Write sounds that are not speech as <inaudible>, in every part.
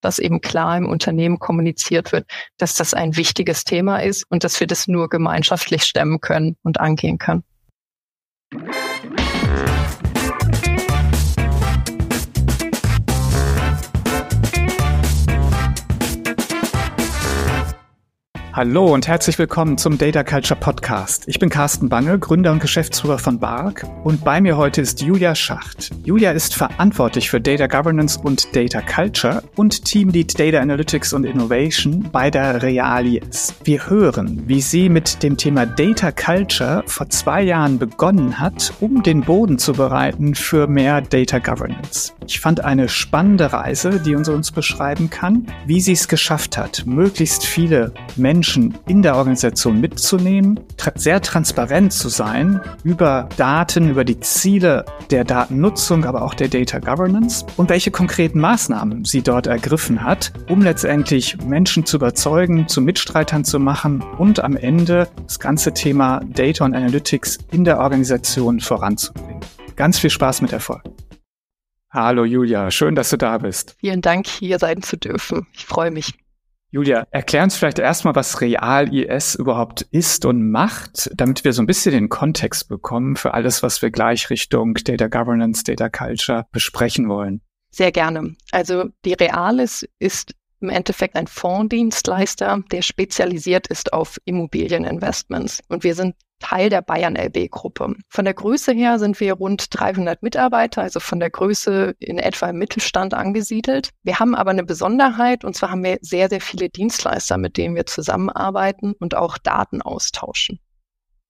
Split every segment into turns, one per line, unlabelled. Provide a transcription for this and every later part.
dass eben klar im Unternehmen kommuniziert wird, dass das ein wichtiges Thema ist und dass wir das nur gemeinschaftlich stemmen können und angehen können.
Hallo und herzlich willkommen zum Data Culture Podcast. Ich bin Carsten Bange, Gründer und Geschäftsführer von BARC und bei mir heute ist Julia Schacht. Julia ist verantwortlich für Data Governance und Data Culture und Teamlead Data Analytics und Innovation bei der Realies. Wir hören, wie sie mit dem Thema Data Culture vor zwei Jahren begonnen hat, um den Boden zu bereiten für mehr Data Governance. Ich fand eine spannende Reise, die uns uns beschreiben kann, wie sie es geschafft hat, möglichst viele Menschen Menschen in der Organisation mitzunehmen, sehr transparent zu sein über Daten, über die Ziele der Datennutzung, aber auch der Data Governance und welche konkreten Maßnahmen sie dort ergriffen hat, um letztendlich Menschen zu überzeugen, zu Mitstreitern zu machen und am Ende das ganze Thema Data und Analytics in der Organisation voranzubringen. Ganz viel Spaß mit Erfolg. Hallo Julia, schön, dass du da bist.
Vielen Dank, hier sein zu dürfen. Ich freue mich.
Julia, erklär uns vielleicht erstmal, was Real-IS überhaupt ist und macht, damit wir so ein bisschen den Kontext bekommen für alles, was wir gleich Richtung Data Governance, Data Culture besprechen wollen.
Sehr gerne. Also die Realis ist im Endeffekt ein Fondsdienstleister, der spezialisiert ist auf Immobilieninvestments. Und wir sind Teil der Bayern LB Gruppe. Von der Größe her sind wir rund 300 Mitarbeiter, also von der Größe in etwa im Mittelstand angesiedelt. Wir haben aber eine Besonderheit und zwar haben wir sehr, sehr viele Dienstleister, mit denen wir zusammenarbeiten und auch Daten austauschen.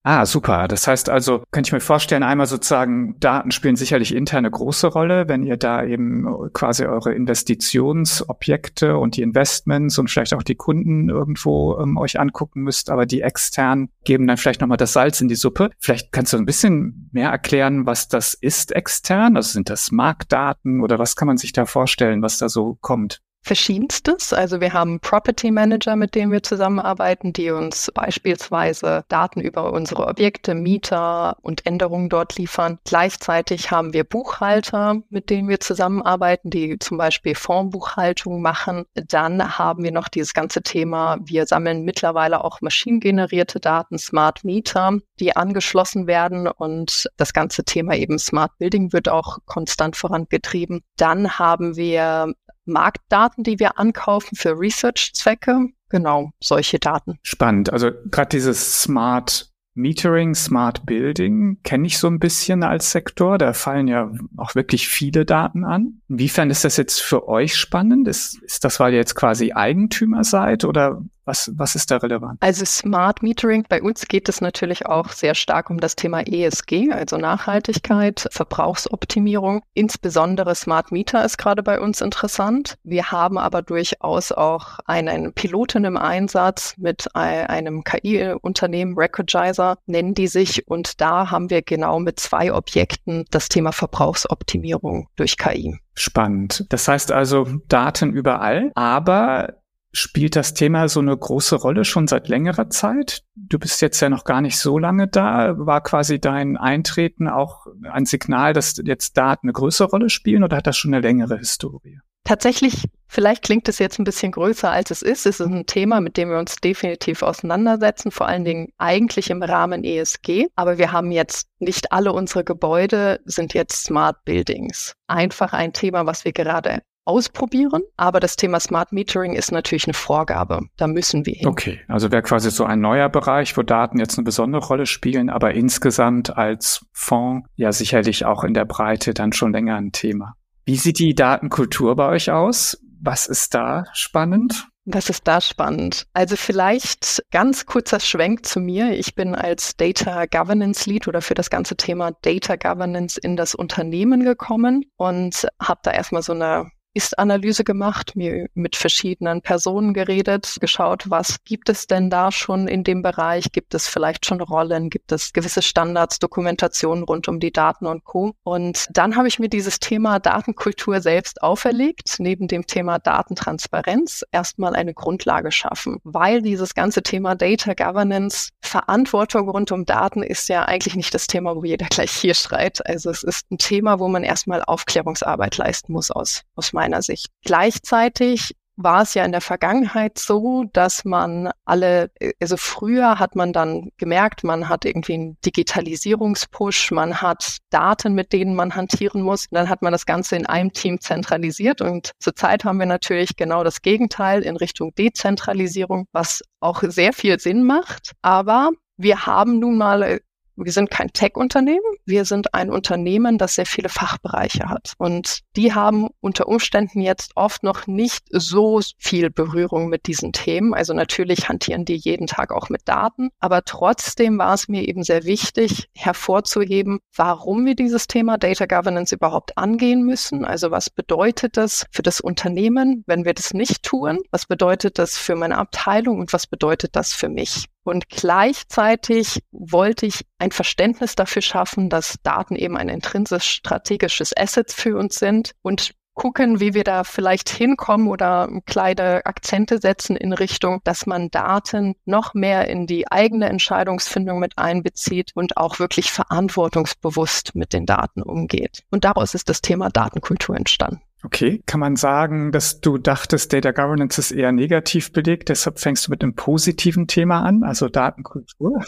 Ah, super. Das heißt also, könnte ich mir vorstellen, einmal sozusagen, Daten spielen sicherlich interne große Rolle, wenn ihr da eben quasi eure Investitionsobjekte und die Investments und vielleicht auch die Kunden irgendwo ähm, euch angucken müsst, aber die extern geben dann vielleicht nochmal das Salz in die Suppe. Vielleicht kannst du ein bisschen mehr erklären, was das ist extern? Also sind das Marktdaten oder was kann man sich da vorstellen, was da so kommt?
Verschiedenstes. Also wir haben Property Manager, mit denen wir zusammenarbeiten, die uns beispielsweise Daten über unsere Objekte, Mieter und Änderungen dort liefern. Gleichzeitig haben wir Buchhalter, mit denen wir zusammenarbeiten, die zum Beispiel Fondsbuchhaltung machen. Dann haben wir noch dieses ganze Thema, wir sammeln mittlerweile auch maschinengenerierte Daten, Smart Meter, die angeschlossen werden und das ganze Thema eben Smart Building wird auch konstant vorangetrieben. Dann haben wir Marktdaten, die wir ankaufen für Research-Zwecke. Genau, solche Daten.
Spannend. Also gerade dieses Smart Metering, Smart Building kenne ich so ein bisschen als Sektor. Da fallen ja auch wirklich viele Daten an. Inwiefern ist das jetzt für euch spannend? Ist, ist das, weil ihr jetzt quasi Eigentümer seid oder was, was ist da relevant?
Also Smart Metering, bei uns geht es natürlich auch sehr stark um das Thema ESG, also Nachhaltigkeit, Verbrauchsoptimierung. Insbesondere Smart Meter ist gerade bei uns interessant. Wir haben aber durchaus auch einen Piloten im Einsatz mit einem KI-Unternehmen, Recordizer nennen die sich. Und da haben wir genau mit zwei Objekten das Thema Verbrauchsoptimierung durch KI.
Spannend. Das heißt also Daten überall, aber Spielt das Thema so eine große Rolle schon seit längerer Zeit? Du bist jetzt ja noch gar nicht so lange da. War quasi dein Eintreten auch ein Signal, dass jetzt Daten eine größere Rolle spielen oder hat das schon eine längere Historie?
Tatsächlich, vielleicht klingt es jetzt ein bisschen größer, als es ist. Es ist ein Thema, mit dem wir uns definitiv auseinandersetzen, vor allen Dingen eigentlich im Rahmen ESG. Aber wir haben jetzt nicht alle unsere Gebäude sind jetzt Smart Buildings. Einfach ein Thema, was wir gerade ausprobieren. Aber das Thema Smart Metering ist natürlich eine Vorgabe. Da müssen wir hin.
Okay, also wäre quasi so ein neuer Bereich, wo Daten jetzt eine besondere Rolle spielen, aber insgesamt als Fonds ja sicherlich auch in der Breite dann schon länger ein Thema. Wie sieht die Datenkultur bei euch aus? Was ist da spannend?
Was ist da spannend? Also vielleicht ganz kurzer Schwenk zu mir. Ich bin als Data Governance Lead oder für das ganze Thema Data Governance in das Unternehmen gekommen und habe da erstmal so eine ist-Analyse gemacht, mir mit verschiedenen Personen geredet, geschaut, was gibt es denn da schon in dem Bereich? Gibt es vielleicht schon Rollen? Gibt es gewisse Standards, Dokumentationen rund um die Daten und Co. Und dann habe ich mir dieses Thema Datenkultur selbst auferlegt, neben dem Thema Datentransparenz erstmal eine Grundlage schaffen, weil dieses ganze Thema Data Governance, Verantwortung rund um Daten ist ja eigentlich nicht das Thema, wo jeder gleich hier schreit. Also es ist ein Thema, wo man erstmal Aufklärungsarbeit leisten muss aus, aus meiner Sicht. Gleichzeitig war es ja in der Vergangenheit so, dass man alle, also früher hat man dann gemerkt, man hat irgendwie einen Digitalisierungspush, man hat Daten, mit denen man hantieren muss. Dann hat man das Ganze in einem Team zentralisiert. Und zurzeit haben wir natürlich genau das Gegenteil in Richtung Dezentralisierung, was auch sehr viel Sinn macht. Aber wir haben nun mal wir sind kein Tech-Unternehmen, wir sind ein Unternehmen, das sehr viele Fachbereiche hat. Und die haben unter Umständen jetzt oft noch nicht so viel Berührung mit diesen Themen. Also natürlich hantieren die jeden Tag auch mit Daten, aber trotzdem war es mir eben sehr wichtig hervorzuheben, warum wir dieses Thema Data Governance überhaupt angehen müssen. Also was bedeutet das für das Unternehmen, wenn wir das nicht tun? Was bedeutet das für meine Abteilung und was bedeutet das für mich? Und gleichzeitig wollte ich ein Verständnis dafür schaffen, dass Daten eben ein intrinsisch strategisches Asset für uns sind und gucken, wie wir da vielleicht hinkommen oder kleine Akzente setzen in Richtung, dass man Daten noch mehr in die eigene Entscheidungsfindung mit einbezieht und auch wirklich verantwortungsbewusst mit den Daten umgeht. Und daraus ist das Thema Datenkultur entstanden.
Okay, kann man sagen, dass du dachtest, Data Governance ist eher negativ belegt, deshalb fängst du mit einem positiven Thema an, also Datenkultur?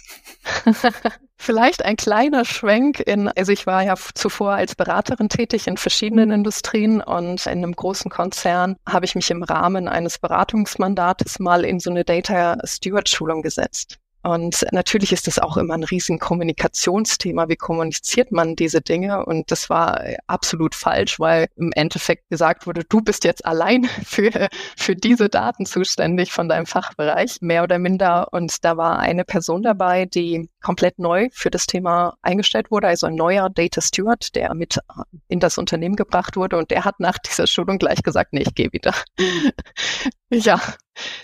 <laughs>
Vielleicht ein kleiner Schwenk in, also ich war ja zuvor als Beraterin tätig in verschiedenen Industrien und in einem großen Konzern habe ich mich im Rahmen eines Beratungsmandates mal in so eine Data Steward Schulung gesetzt. Und natürlich ist das auch immer ein riesen Kommunikationsthema. Wie kommuniziert man diese Dinge? Und das war absolut falsch, weil im Endeffekt gesagt wurde, du bist jetzt allein <laughs> für, für diese Daten zuständig von deinem Fachbereich, mehr oder minder. Und da war eine Person dabei, die komplett neu für das Thema eingestellt wurde, also ein neuer Data Steward, der mit in das Unternehmen gebracht wurde. Und der hat nach dieser Schulung gleich gesagt, nee, ich gehe wieder. <laughs> ja,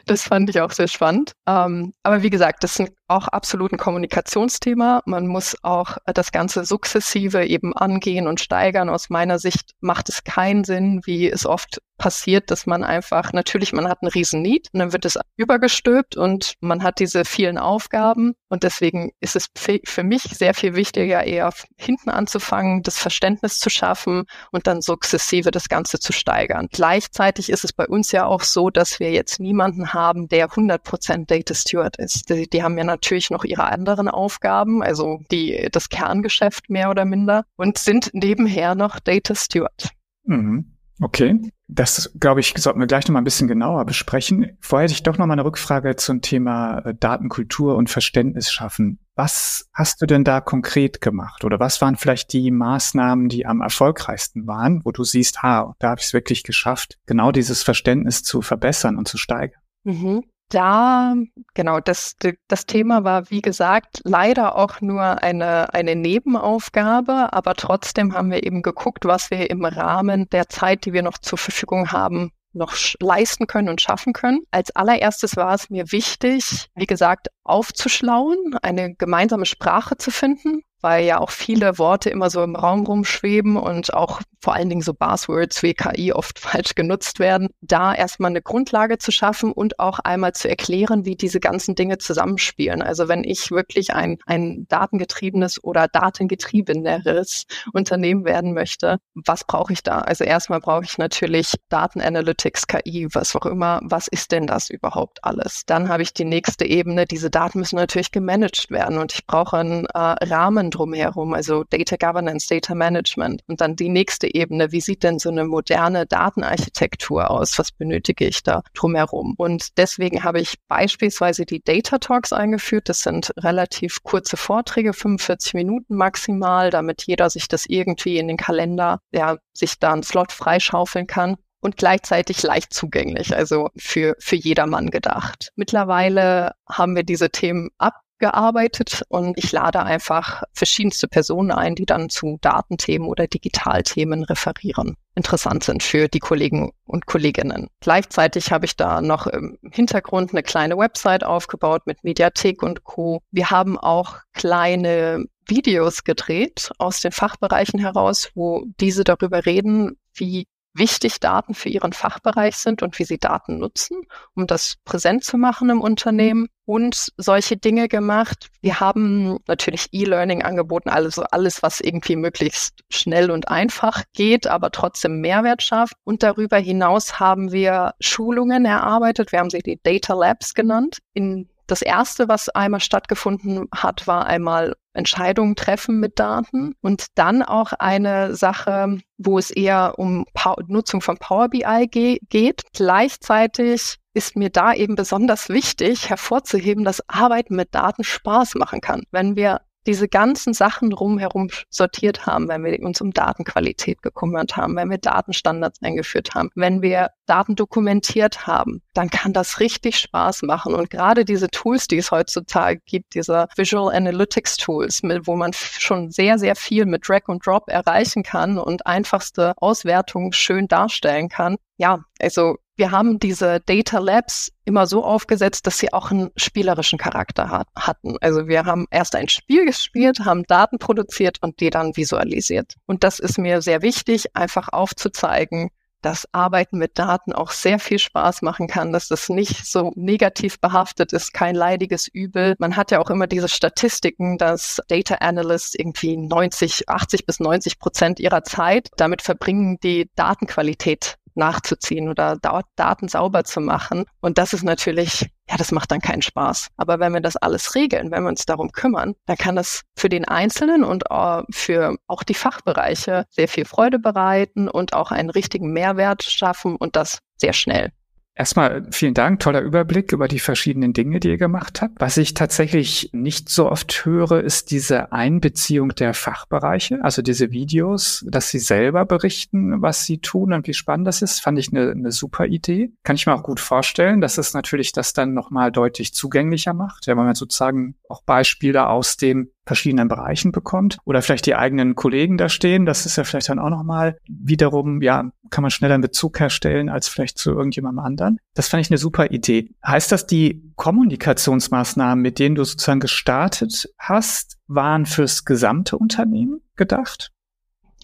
das fand ich auch sehr spannend. Ähm, aber wie gesagt, das ist auch absolut ein Kommunikationsthema. Man muss auch das Ganze sukzessive eben angehen und steigern. Aus meiner Sicht macht es keinen Sinn, wie es oft passiert, dass man einfach, natürlich, man hat einen riesen Need und dann wird es übergestülpt und man hat diese vielen Aufgaben und deswegen ist es für mich sehr viel wichtiger, eher hinten anzufangen, das Verständnis zu schaffen und dann sukzessive das Ganze zu steigern. Gleichzeitig ist es bei uns ja auch so, dass wir jetzt niemanden haben, der 100% Data Steward ist. Die, die haben ja natürlich noch ihre anderen Aufgaben, also die, das Kerngeschäft mehr oder minder und sind nebenher noch Data Steward.
Mhm. Okay. Das, glaube ich, sollten wir gleich noch mal ein bisschen genauer besprechen. Vorher hätte ich doch noch mal eine Rückfrage zum Thema äh, Datenkultur und Verständnis schaffen. Was hast du denn da konkret gemacht? Oder was waren vielleicht die Maßnahmen, die am erfolgreichsten waren, wo du siehst, ha, da habe ich es wirklich geschafft, genau dieses Verständnis zu verbessern und zu steigern?
Mhm da, genau, das, das Thema war, wie gesagt, leider auch nur eine, eine Nebenaufgabe, aber trotzdem haben wir eben geguckt, was wir im Rahmen der Zeit, die wir noch zur Verfügung haben, noch leisten können und schaffen können. Als allererstes war es mir wichtig, wie gesagt, aufzuschlauen, eine gemeinsame Sprache zu finden, weil ja auch viele Worte immer so im Raum rumschweben und auch vor allen Dingen so Buzzwords wie KI oft <laughs> falsch genutzt werden, da erstmal eine Grundlage zu schaffen und auch einmal zu erklären, wie diese ganzen Dinge zusammenspielen. Also wenn ich wirklich ein, ein datengetriebenes oder datengetriebeneres Unternehmen werden möchte, was brauche ich da? Also erstmal brauche ich natürlich Datenanalytics, KI, was auch immer. Was ist denn das überhaupt alles? Dann habe ich die nächste Ebene. Diese Daten müssen natürlich gemanagt werden und ich brauche einen äh, Rahmen drumherum, also Data Governance, Data Management. Und dann die nächste Ebene, wie sieht denn so eine moderne Datenarchitektur aus? Was benötige ich da drumherum? Und deswegen habe ich beispielsweise die Data Talks eingeführt. Das sind relativ kurze Vorträge, 45 Minuten maximal, damit jeder sich das irgendwie in den Kalender, ja, sich da einen Slot freischaufeln kann und gleichzeitig leicht zugänglich, also für, für jedermann gedacht. Mittlerweile haben wir diese Themen ab gearbeitet und ich lade einfach verschiedenste Personen ein, die dann zu Datenthemen oder Digitalthemen referieren. Interessant sind für die Kollegen und Kolleginnen. Gleichzeitig habe ich da noch im Hintergrund eine kleine Website aufgebaut mit Mediathek und Co. Wir haben auch kleine Videos gedreht aus den Fachbereichen heraus, wo diese darüber reden, wie wichtig Daten für ihren Fachbereich sind und wie sie Daten nutzen, um das präsent zu machen im Unternehmen und solche Dinge gemacht. Wir haben natürlich E-Learning angeboten, also alles, was irgendwie möglichst schnell und einfach geht, aber trotzdem Mehrwert schafft. Und darüber hinaus haben wir Schulungen erarbeitet. Wir haben sie die Data Labs genannt, in das erste, was einmal stattgefunden hat, war einmal Entscheidungen treffen mit Daten und dann auch eine Sache, wo es eher um pa Nutzung von Power BI ge geht. Gleichzeitig ist mir da eben besonders wichtig hervorzuheben, dass Arbeiten mit Daten Spaß machen kann. Wenn wir diese ganzen Sachen rumherum sortiert haben, wenn wir uns um Datenqualität gekümmert haben, wenn wir Datenstandards eingeführt haben, wenn wir Daten dokumentiert haben, dann kann das richtig Spaß machen. Und gerade diese Tools, die es heutzutage gibt, diese Visual Analytics Tools, mit, wo man schon sehr, sehr viel mit Drag und Drop erreichen kann und einfachste Auswertungen schön darstellen kann. Ja, also wir haben diese Data Labs immer so aufgesetzt, dass sie auch einen spielerischen Charakter hat, hatten. Also wir haben erst ein Spiel gespielt, haben Daten produziert und die dann visualisiert. Und das ist mir sehr wichtig, einfach aufzuzeigen, dass Arbeiten mit Daten auch sehr viel Spaß machen kann, dass das nicht so negativ behaftet ist, kein leidiges Übel. Man hat ja auch immer diese Statistiken, dass Data Analysts irgendwie 90, 80 bis 90 Prozent ihrer Zeit damit verbringen, die Datenqualität nachzuziehen oder Daten sauber zu machen. Und das ist natürlich, ja, das macht dann keinen Spaß. Aber wenn wir das alles regeln, wenn wir uns darum kümmern, dann kann das für den Einzelnen und für auch die Fachbereiche sehr viel Freude bereiten und auch einen richtigen Mehrwert schaffen und das sehr schnell.
Erstmal vielen Dank, toller Überblick über die verschiedenen Dinge, die ihr gemacht habt. Was ich tatsächlich nicht so oft höre, ist diese Einbeziehung der Fachbereiche, also diese Videos, dass sie selber berichten, was sie tun und wie spannend das ist, fand ich eine, eine super Idee. Kann ich mir auch gut vorstellen, dass es natürlich das dann nochmal deutlich zugänglicher macht, wenn man sozusagen auch Beispiele aus dem verschiedenen Bereichen bekommt oder vielleicht die eigenen Kollegen da stehen. Das ist ja vielleicht dann auch nochmal wiederum, ja, kann man schneller einen Bezug herstellen als vielleicht zu irgendjemandem anderen. Das fand ich eine super Idee. Heißt das, die Kommunikationsmaßnahmen, mit denen du sozusagen gestartet hast, waren fürs gesamte Unternehmen gedacht?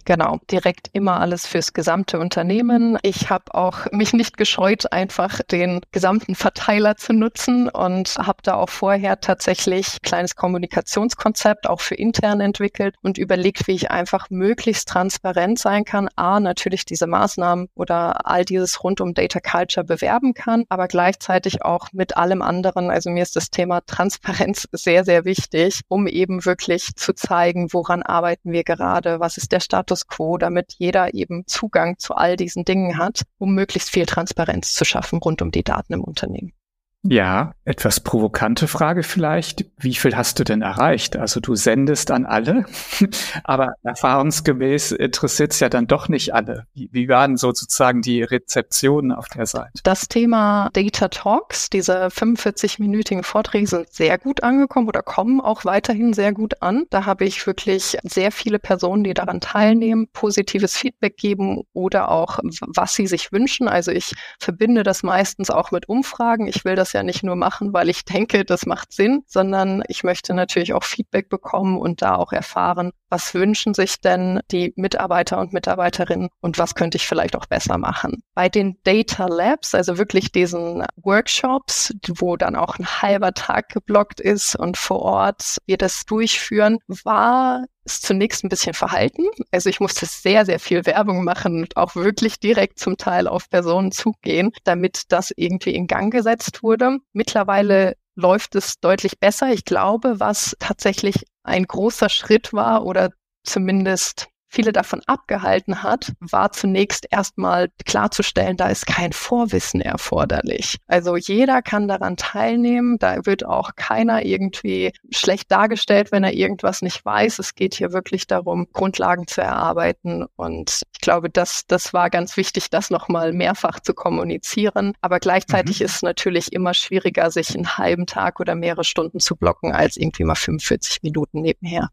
Genau, direkt immer alles fürs gesamte Unternehmen. Ich habe auch mich nicht gescheut, einfach den gesamten Verteiler zu nutzen und habe da auch vorher tatsächlich kleines Kommunikationskonzept auch für intern entwickelt und überlegt, wie ich einfach möglichst transparent sein kann. A, natürlich diese Maßnahmen oder all dieses rund um Data Culture bewerben kann, aber gleichzeitig auch mit allem anderen. Also mir ist das Thema Transparenz sehr, sehr wichtig, um eben wirklich zu zeigen, woran arbeiten wir gerade, was ist der Status Status quo, damit jeder eben Zugang zu all diesen Dingen hat, um möglichst viel Transparenz zu schaffen rund um die Daten im Unternehmen.
Ja, etwas provokante Frage vielleicht. Wie viel hast du denn erreicht? Also du sendest an alle, <laughs> aber erfahrungsgemäß interessiert es ja dann doch nicht alle. Wie, wie waren sozusagen die Rezeptionen auf der Seite?
Das Thema Data Talks, diese 45-minütigen Vorträge sind sehr gut angekommen oder kommen auch weiterhin sehr gut an. Da habe ich wirklich sehr viele Personen, die daran teilnehmen, positives Feedback geben oder auch, was sie sich wünschen. Also ich verbinde das meistens auch mit Umfragen. Ich will das ja nicht nur machen, weil ich denke, das macht Sinn, sondern ich möchte natürlich auch Feedback bekommen und da auch erfahren, was wünschen sich denn die Mitarbeiter und Mitarbeiterinnen und was könnte ich vielleicht auch besser machen. Bei den Data Labs, also wirklich diesen Workshops, wo dann auch ein halber Tag geblockt ist und vor Ort wir das durchführen, war ist zunächst ein bisschen verhalten. Also ich musste sehr, sehr viel Werbung machen und auch wirklich direkt zum Teil auf Personen zugehen, damit das irgendwie in Gang gesetzt wurde. Mittlerweile läuft es deutlich besser. Ich glaube, was tatsächlich ein großer Schritt war oder zumindest viele davon abgehalten hat, war zunächst erstmal klarzustellen, da ist kein Vorwissen erforderlich. Also jeder kann daran teilnehmen, da wird auch keiner irgendwie schlecht dargestellt, wenn er irgendwas nicht weiß. Es geht hier wirklich darum, Grundlagen zu erarbeiten und ich glaube, das, das war ganz wichtig, das nochmal mehrfach zu kommunizieren. Aber gleichzeitig mhm. ist es natürlich immer schwieriger, sich einen halben Tag oder mehrere Stunden zu blocken, als irgendwie mal 45 Minuten nebenher.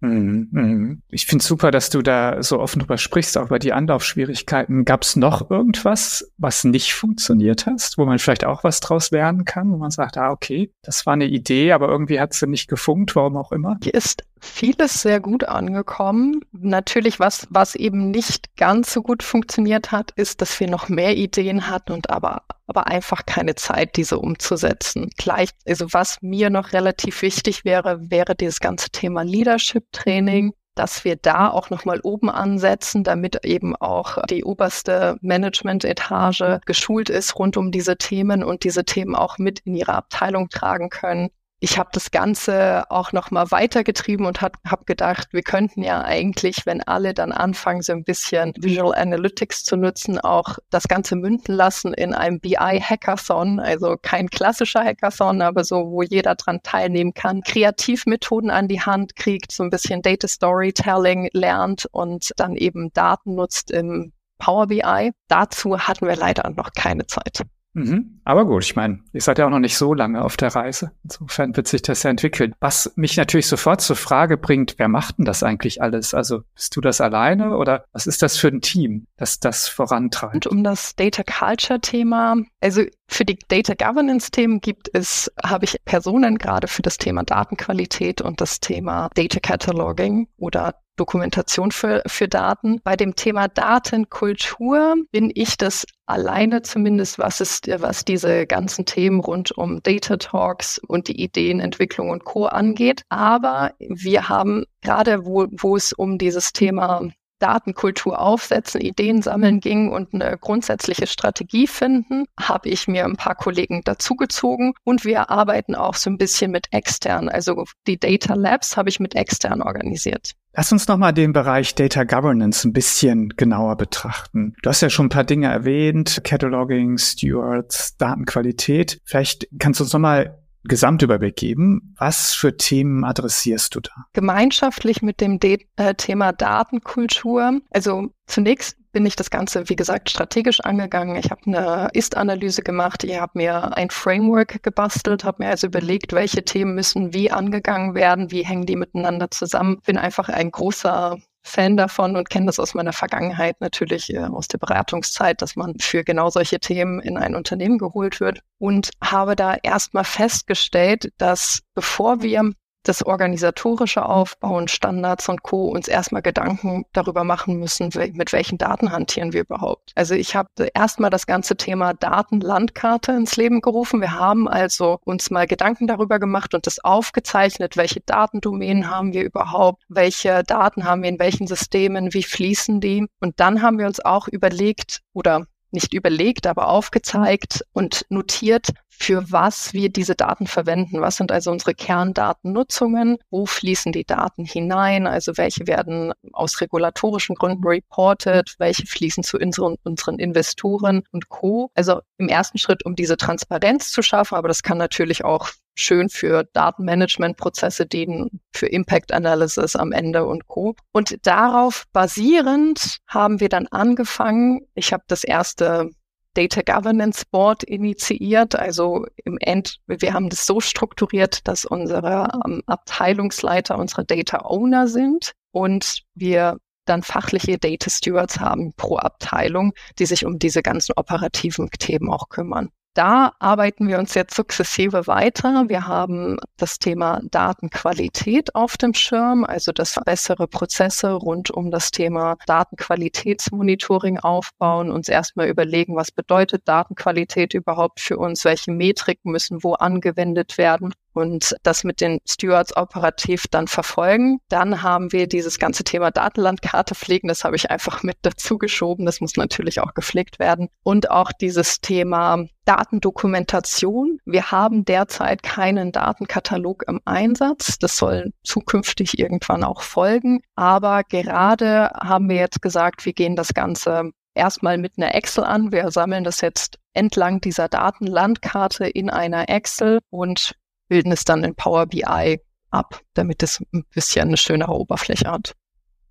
Mhm, mhm. Ich finde super, dass du da so offen drüber sprichst, auch über die Anlaufschwierigkeiten. Gab es noch irgendwas, was nicht funktioniert hast, wo man vielleicht auch was draus lernen kann, wo man sagt, ah, okay, das war eine Idee, aber irgendwie hat sie nicht gefunkt, warum auch immer?
Hier ist vieles sehr gut angekommen. Natürlich, was, was eben nicht ganz so gut funktioniert hat, ist, dass wir noch mehr Ideen hatten und aber, aber einfach keine Zeit, diese umzusetzen. Gleich, also was mir noch relativ wichtig wäre, wäre dieses ganze Thema Leadership Training dass wir da auch nochmal oben ansetzen, damit eben auch die oberste Management-Etage geschult ist rund um diese Themen und diese Themen auch mit in ihre Abteilung tragen können ich habe das Ganze auch noch mal weitergetrieben und habe hab gedacht, wir könnten ja eigentlich, wenn alle dann anfangen, so ein bisschen Visual Analytics zu nutzen, auch das Ganze münden lassen in einem BI-Hackathon, also kein klassischer Hackathon, aber so, wo jeder dran teilnehmen kann, Kreativmethoden an die Hand kriegt, so ein bisschen Data Storytelling lernt und dann eben Daten nutzt im Power BI. Dazu hatten wir leider noch keine Zeit.
Mhm. Aber gut, ich meine, ihr seid ja auch noch nicht so lange auf der Reise. Insofern wird sich das ja entwickeln. Was mich natürlich sofort zur Frage bringt, wer macht denn das eigentlich alles? Also bist du das alleine oder was ist das für ein Team, das das vorantreibt?
Und um das Data Culture Thema, also für die Data Governance Themen gibt es, habe ich Personen gerade für das Thema Datenqualität und das Thema Data Cataloging oder Dokumentation für, für Daten. Bei dem Thema Datenkultur bin ich das alleine zumindest, was ist, was diese ganzen Themen rund um Data Talks und die Ideenentwicklung und Co. angeht. Aber wir haben gerade, wo, wo es um dieses Thema Datenkultur aufsetzen, Ideen sammeln ging und eine grundsätzliche Strategie finden, habe ich mir ein paar Kollegen dazugezogen und wir arbeiten auch so ein bisschen mit extern. Also die Data Labs habe ich mit extern organisiert.
Lass uns nochmal den Bereich Data Governance ein bisschen genauer betrachten. Du hast ja schon ein paar Dinge erwähnt, Cataloging, Stewards, Datenqualität. Vielleicht kannst du uns nochmal Gesamtüberblick geben. Was für Themen adressierst du da?
Gemeinschaftlich mit dem De äh, Thema Datenkultur. Also zunächst bin ich das Ganze, wie gesagt, strategisch angegangen. Ich habe eine Ist-Analyse gemacht. Ich habe mir ein Framework gebastelt, habe mir also überlegt, welche Themen müssen wie angegangen werden, wie hängen die miteinander zusammen. Bin einfach ein großer Fan davon und kenne das aus meiner Vergangenheit natürlich äh, aus der Beratungszeit, dass man für genau solche Themen in ein Unternehmen geholt wird und habe da erstmal festgestellt, dass bevor wir das organisatorische Aufbauen, Standards und Co. uns erstmal Gedanken darüber machen müssen, mit welchen Daten hantieren wir überhaupt. Also ich habe erstmal das ganze Thema Datenlandkarte ins Leben gerufen. Wir haben also uns mal Gedanken darüber gemacht und das aufgezeichnet, welche Datendomänen haben wir überhaupt, welche Daten haben wir in welchen Systemen, wie fließen die. Und dann haben wir uns auch überlegt oder nicht überlegt, aber aufgezeigt und notiert, für was wir diese Daten verwenden. Was sind also unsere Kerndatennutzungen? Wo fließen die Daten hinein? Also welche werden aus regulatorischen Gründen reported? Welche fließen zu unseren, unseren Investoren und Co. Also im ersten Schritt, um diese Transparenz zu schaffen, aber das kann natürlich auch schön für Datenmanagementprozesse dienen, für Impact Analysis am Ende und Co. Und darauf basierend haben wir dann angefangen, ich habe das erste Data Governance Board initiiert. Also im End, wir haben das so strukturiert, dass unsere ähm, Abteilungsleiter unsere Data Owner sind und wir dann fachliche Data Stewards haben pro Abteilung, die sich um diese ganzen operativen Themen auch kümmern. Da arbeiten wir uns jetzt sukzessive weiter. Wir haben das Thema Datenqualität auf dem Schirm, also dass bessere Prozesse rund um das Thema Datenqualitätsmonitoring aufbauen, uns erstmal überlegen, was bedeutet Datenqualität überhaupt für uns, welche Metriken müssen wo angewendet werden und das mit den Stewards operativ dann verfolgen. Dann haben wir dieses ganze Thema Datenlandkarte pflegen. Das habe ich einfach mit dazu geschoben. Das muss natürlich auch gepflegt werden. Und auch dieses Thema Datendokumentation. Wir haben derzeit keinen Datenkatalog im Einsatz. Das soll zukünftig irgendwann auch folgen. Aber gerade haben wir jetzt gesagt, wir gehen das Ganze erstmal mit einer Excel an. Wir sammeln das jetzt entlang dieser Datenlandkarte in einer Excel und bilden es dann in Power BI ab, damit es ein bisschen eine schönere Oberfläche hat.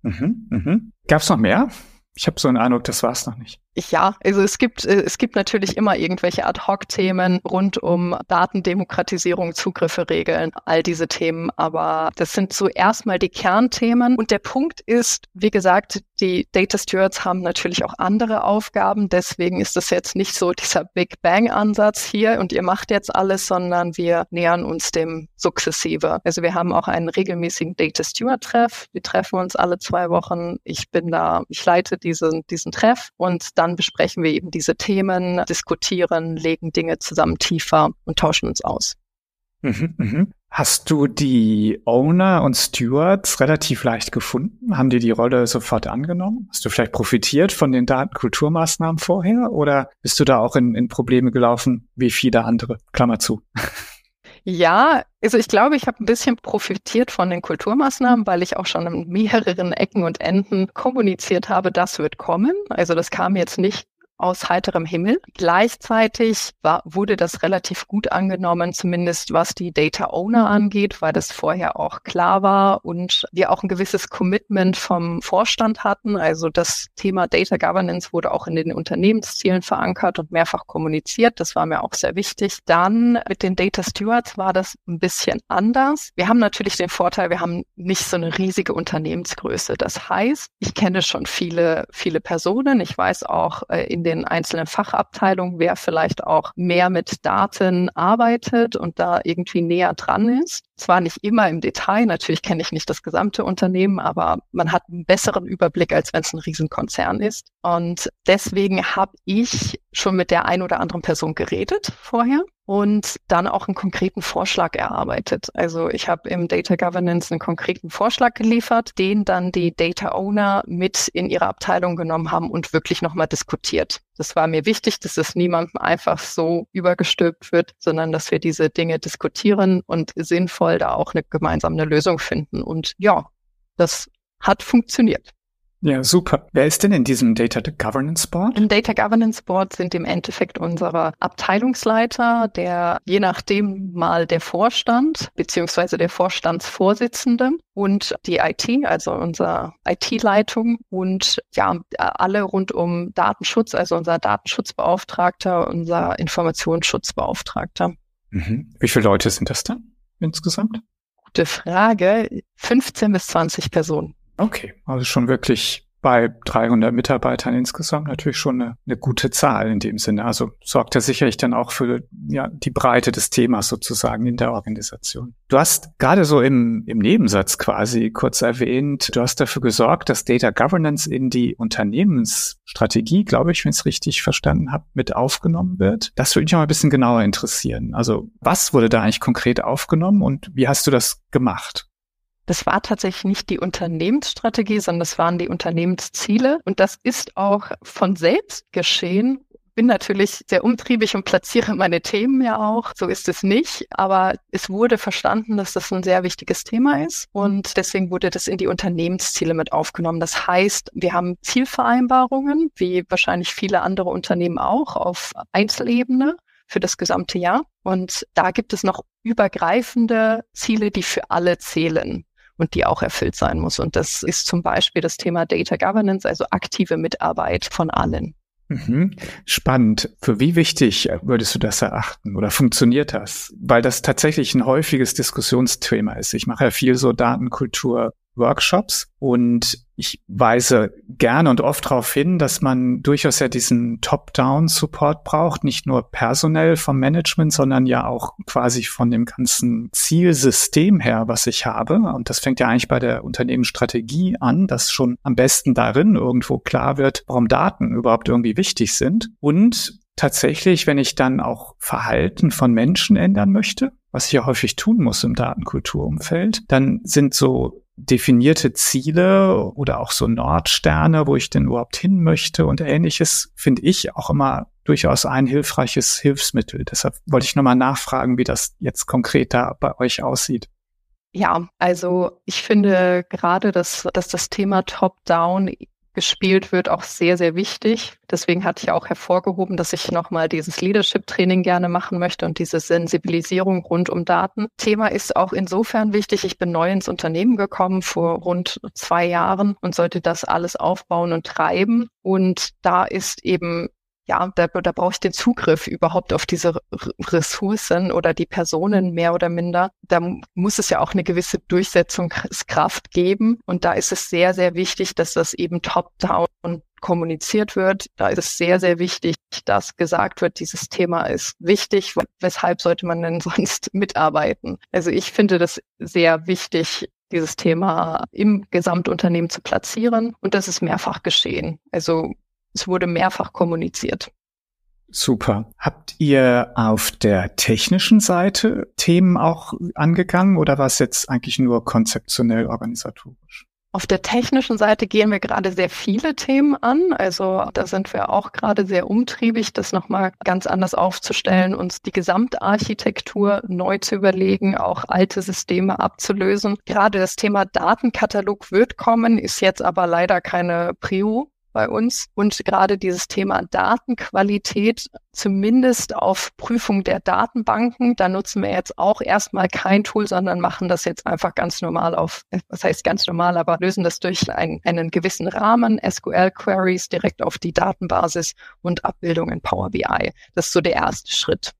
Mhm, mhm. Gab es noch mehr? Ich habe so einen Eindruck, das war es noch nicht.
Ja, also es gibt, äh, es gibt natürlich immer irgendwelche Ad-Hoc-Themen rund um Datendemokratisierung, Zugriffe regeln, all diese Themen. Aber das sind so erstmal die Kernthemen. Und der Punkt ist, wie gesagt, die Data Stewards haben natürlich auch andere Aufgaben. Deswegen ist das jetzt nicht so dieser Big Bang-Ansatz hier und ihr macht jetzt alles, sondern wir nähern uns dem sukzessive. Also wir haben auch einen regelmäßigen Data Steward-Treff. Wir treffen uns alle zwei Wochen. Ich bin da, ich leite diesen, diesen Treff und dann dann besprechen wir eben diese Themen, diskutieren, legen Dinge zusammen tiefer und tauschen uns aus.
Mhm, mhm. Hast du die Owner und Stewards relativ leicht gefunden? Haben die die Rolle sofort angenommen? Hast du vielleicht profitiert von den Datenkulturmaßnahmen vorher oder bist du da auch in, in Probleme gelaufen wie viele andere? Klammer zu. <laughs>
Ja, also ich glaube, ich habe ein bisschen profitiert von den Kulturmaßnahmen, weil ich auch schon an mehreren Ecken und Enden kommuniziert habe, das wird kommen. Also das kam jetzt nicht aus heiterem Himmel. Gleichzeitig war, wurde das relativ gut angenommen, zumindest was die Data Owner angeht, weil das vorher auch klar war und wir auch ein gewisses Commitment vom Vorstand hatten. Also das Thema Data Governance wurde auch in den Unternehmenszielen verankert und mehrfach kommuniziert. Das war mir auch sehr wichtig. Dann mit den Data Stewards war das ein bisschen anders. Wir haben natürlich den Vorteil, wir haben nicht so eine riesige Unternehmensgröße. Das heißt, ich kenne schon viele, viele Personen. Ich weiß auch äh, in den einzelnen Fachabteilungen, wer vielleicht auch mehr mit Daten arbeitet und da irgendwie näher dran ist. Zwar nicht immer im Detail, natürlich kenne ich nicht das gesamte Unternehmen, aber man hat einen besseren Überblick, als wenn es ein Riesenkonzern ist. Und deswegen habe ich schon mit der ein oder anderen Person geredet vorher und dann auch einen konkreten Vorschlag erarbeitet. Also ich habe im Data Governance einen konkreten Vorschlag geliefert, den dann die Data Owner mit in ihre Abteilung genommen haben und wirklich nochmal diskutiert. Das war mir wichtig, dass es niemandem einfach so übergestülpt wird, sondern dass wir diese Dinge diskutieren und sinnvoll da auch eine gemeinsame Lösung finden. Und ja, das hat funktioniert.
Ja, super. Wer ist denn in diesem Data Governance Board?
Im Data Governance Board sind im Endeffekt unsere Abteilungsleiter, der je nachdem mal der Vorstand beziehungsweise der Vorstandsvorsitzende und die IT, also unsere IT-Leitung und ja, alle rund um Datenschutz, also unser Datenschutzbeauftragter, unser Informationsschutzbeauftragter.
Mhm. Wie viele Leute sind das dann insgesamt?
Gute Frage. 15 bis 20 Personen.
Okay, also schon wirklich bei 300 Mitarbeitern insgesamt natürlich schon eine, eine, gute Zahl in dem Sinne. Also sorgt ja sicherlich dann auch für ja, die Breite des Themas sozusagen in der Organisation. Du hast gerade so im, im Nebensatz quasi kurz erwähnt, du hast dafür gesorgt, dass Data Governance in die Unternehmensstrategie, glaube ich, wenn ich es richtig verstanden habe, mit aufgenommen wird. Das würde mich mal ein bisschen genauer interessieren. Also was wurde da eigentlich konkret aufgenommen und wie hast du das gemacht?
Das war tatsächlich nicht die Unternehmensstrategie, sondern das waren die Unternehmensziele. Und das ist auch von selbst geschehen. Bin natürlich sehr umtriebig und platziere meine Themen ja auch. So ist es nicht. Aber es wurde verstanden, dass das ein sehr wichtiges Thema ist. Und deswegen wurde das in die Unternehmensziele mit aufgenommen. Das heißt, wir haben Zielvereinbarungen, wie wahrscheinlich viele andere Unternehmen auch, auf Einzelebene für das gesamte Jahr. Und da gibt es noch übergreifende Ziele, die für alle zählen und die auch erfüllt sein muss. Und das ist zum Beispiel das Thema Data Governance, also aktive Mitarbeit von allen.
Mhm. Spannend. Für wie wichtig würdest du das erachten oder funktioniert das? Weil das tatsächlich ein häufiges Diskussionsthema ist. Ich mache ja viel so Datenkultur Workshops und ich weise gerne und oft darauf hin, dass man durchaus ja diesen Top-Down-Support braucht, nicht nur personell vom Management, sondern ja auch quasi von dem ganzen Zielsystem her, was ich habe. Und das fängt ja eigentlich bei der Unternehmensstrategie an, dass schon am besten darin irgendwo klar wird, warum Daten überhaupt irgendwie wichtig sind. Und tatsächlich, wenn ich dann auch Verhalten von Menschen ändern möchte, was ich ja häufig tun muss im Datenkulturumfeld, dann sind so definierte Ziele oder auch so Nordsterne, wo ich denn überhaupt hin möchte und ähnliches, finde ich auch immer durchaus ein hilfreiches Hilfsmittel. Deshalb wollte ich nochmal nachfragen, wie das jetzt konkret da bei euch aussieht.
Ja, also ich finde gerade, dass, dass das Thema Top-Down gespielt wird, auch sehr, sehr wichtig. Deswegen hatte ich auch hervorgehoben, dass ich nochmal dieses Leadership-Training gerne machen möchte und diese Sensibilisierung rund um Daten. Thema ist auch insofern wichtig. Ich bin neu ins Unternehmen gekommen vor rund zwei Jahren und sollte das alles aufbauen und treiben. Und da ist eben ja, da, da brauche ich den Zugriff überhaupt auf diese Ressourcen oder die Personen mehr oder minder. Da muss es ja auch eine gewisse Durchsetzungskraft geben. Und da ist es sehr, sehr wichtig, dass das eben top-down kommuniziert wird. Da ist es sehr, sehr wichtig, dass gesagt wird, dieses Thema ist wichtig. Weshalb sollte man denn <laughs> sonst mitarbeiten? Also ich finde das sehr wichtig, dieses Thema im Gesamtunternehmen zu platzieren. Und das ist mehrfach geschehen. Also es wurde mehrfach kommuniziert.
Super. Habt ihr auf der technischen Seite Themen auch angegangen oder war es jetzt eigentlich nur konzeptionell organisatorisch?
Auf der technischen Seite gehen wir gerade sehr viele Themen an. Also da sind wir auch gerade sehr umtriebig, das nochmal ganz anders aufzustellen, uns die Gesamtarchitektur neu zu überlegen, auch alte Systeme abzulösen. Gerade das Thema Datenkatalog wird kommen, ist jetzt aber leider keine Prio bei uns. Und gerade dieses Thema Datenqualität, zumindest auf Prüfung der Datenbanken, da nutzen wir jetzt auch erstmal kein Tool, sondern machen das jetzt einfach ganz normal auf, was heißt ganz normal, aber lösen das durch ein, einen gewissen Rahmen, SQL-Queries direkt auf die Datenbasis und Abbildung in Power BI. Das ist so der erste Schritt.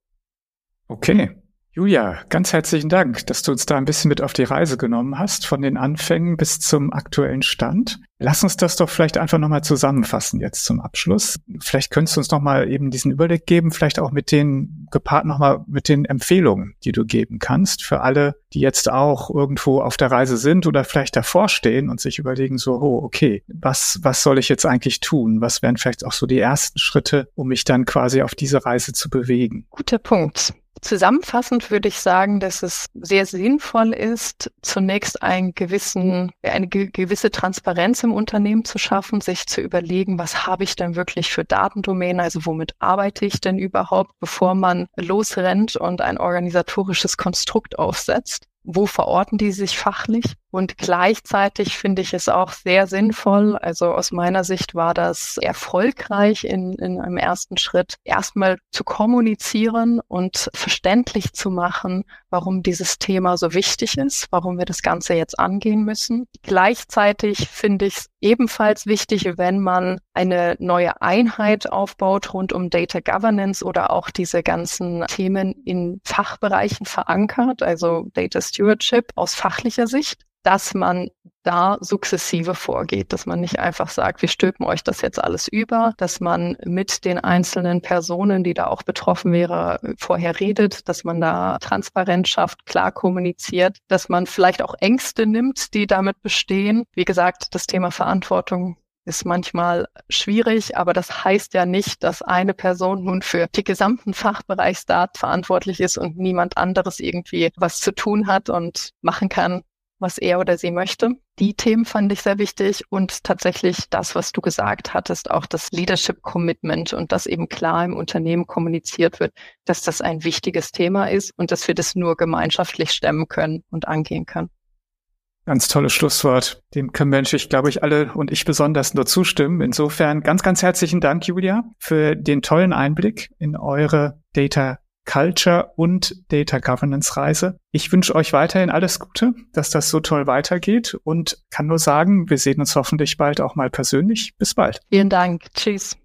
Okay. Julia, ganz herzlichen Dank, dass du uns da ein bisschen mit auf die Reise genommen hast, von den Anfängen bis zum aktuellen Stand. Lass uns das doch vielleicht einfach nochmal zusammenfassen jetzt zum Abschluss. Vielleicht könntest du uns nochmal eben diesen Überblick geben, vielleicht auch mit den, gepaart nochmal mit den Empfehlungen, die du geben kannst für alle, die jetzt auch irgendwo auf der Reise sind oder vielleicht davor stehen und sich überlegen so, oh, okay, was, was soll ich jetzt eigentlich tun? Was wären vielleicht auch so die ersten Schritte, um mich dann quasi auf diese Reise zu bewegen?
Guter Punkt. Zusammenfassend würde ich sagen, dass es sehr sinnvoll ist, zunächst einen gewissen, eine gewisse Transparenz im Unternehmen zu schaffen, sich zu überlegen, was habe ich denn wirklich für Datendomänen, also womit arbeite ich denn überhaupt, bevor man losrennt und ein organisatorisches Konstrukt aufsetzt wo verorten die sich fachlich? Und gleichzeitig finde ich es auch sehr sinnvoll. Also aus meiner Sicht war das erfolgreich in, in einem ersten Schritt, erstmal zu kommunizieren und verständlich zu machen, warum dieses Thema so wichtig ist, warum wir das Ganze jetzt angehen müssen. Gleichzeitig finde ich es ebenfalls wichtig, wenn man eine neue Einheit aufbaut rund um Data Governance oder auch diese ganzen Themen in Fachbereichen verankert, also Data Stewardship aus fachlicher Sicht, dass man da sukzessive vorgeht, dass man nicht einfach sagt, wir stülpen euch das jetzt alles über, dass man mit den einzelnen Personen, die da auch betroffen wäre, vorher redet, dass man da Transparenz schafft, klar kommuniziert, dass man vielleicht auch Ängste nimmt, die damit bestehen. Wie gesagt, das Thema Verantwortung ist manchmal schwierig, aber das heißt ja nicht, dass eine Person nun für die gesamten Fachbereichsdaten verantwortlich ist und niemand anderes irgendwie was zu tun hat und machen kann, was er oder sie möchte. Die Themen fand ich sehr wichtig und tatsächlich das, was du gesagt hattest, auch das Leadership Commitment und dass eben klar im Unternehmen kommuniziert wird, dass das ein wichtiges Thema ist und dass wir das nur gemeinschaftlich stemmen können und angehen können.
Ganz tolles Schlusswort. Dem können Menschen, ich glaube ich, alle und ich besonders nur zustimmen. Insofern ganz, ganz herzlichen Dank, Julia, für den tollen Einblick in eure Data Culture und Data Governance Reise. Ich wünsche euch weiterhin alles Gute, dass das so toll weitergeht und kann nur sagen, wir sehen uns hoffentlich bald auch mal persönlich. Bis bald.
Vielen Dank. Tschüss.